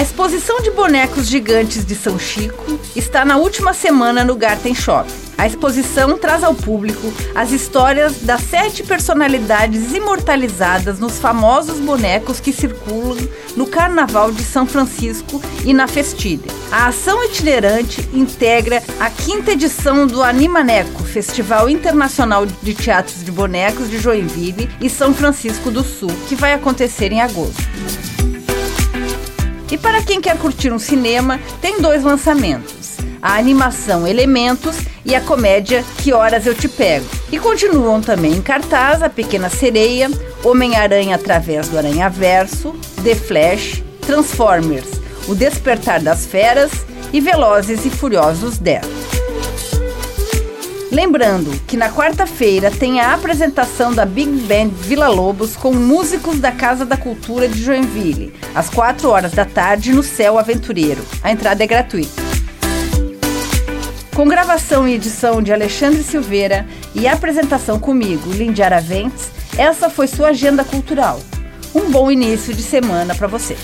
A exposição de bonecos gigantes de São Chico está na última semana no Garten Shop. A exposição traz ao público as histórias das sete personalidades imortalizadas nos famosos bonecos que circulam no Carnaval de São Francisco e na Festilha. A ação itinerante integra a quinta edição do Animaneco, Festival Internacional de Teatros de Bonecos de Joinville e São Francisco do Sul, que vai acontecer em agosto. E para quem quer curtir um cinema, tem dois lançamentos: a animação Elementos e a comédia Que Horas Eu Te Pego. E continuam também em cartaz A Pequena Sereia, Homem-Aranha através do Aranha-Verso, The Flash, Transformers, O Despertar das Feras e Velozes e Furiosos 10. Lembrando que na quarta-feira tem a apresentação da Big Band Vila Lobos com músicos da Casa da Cultura de Joinville, às 4 horas da tarde no Céu Aventureiro. A entrada é gratuita. Com gravação e edição de Alexandre Silveira e apresentação comigo, Lindy Araventes, essa foi sua agenda cultural. Um bom início de semana para você.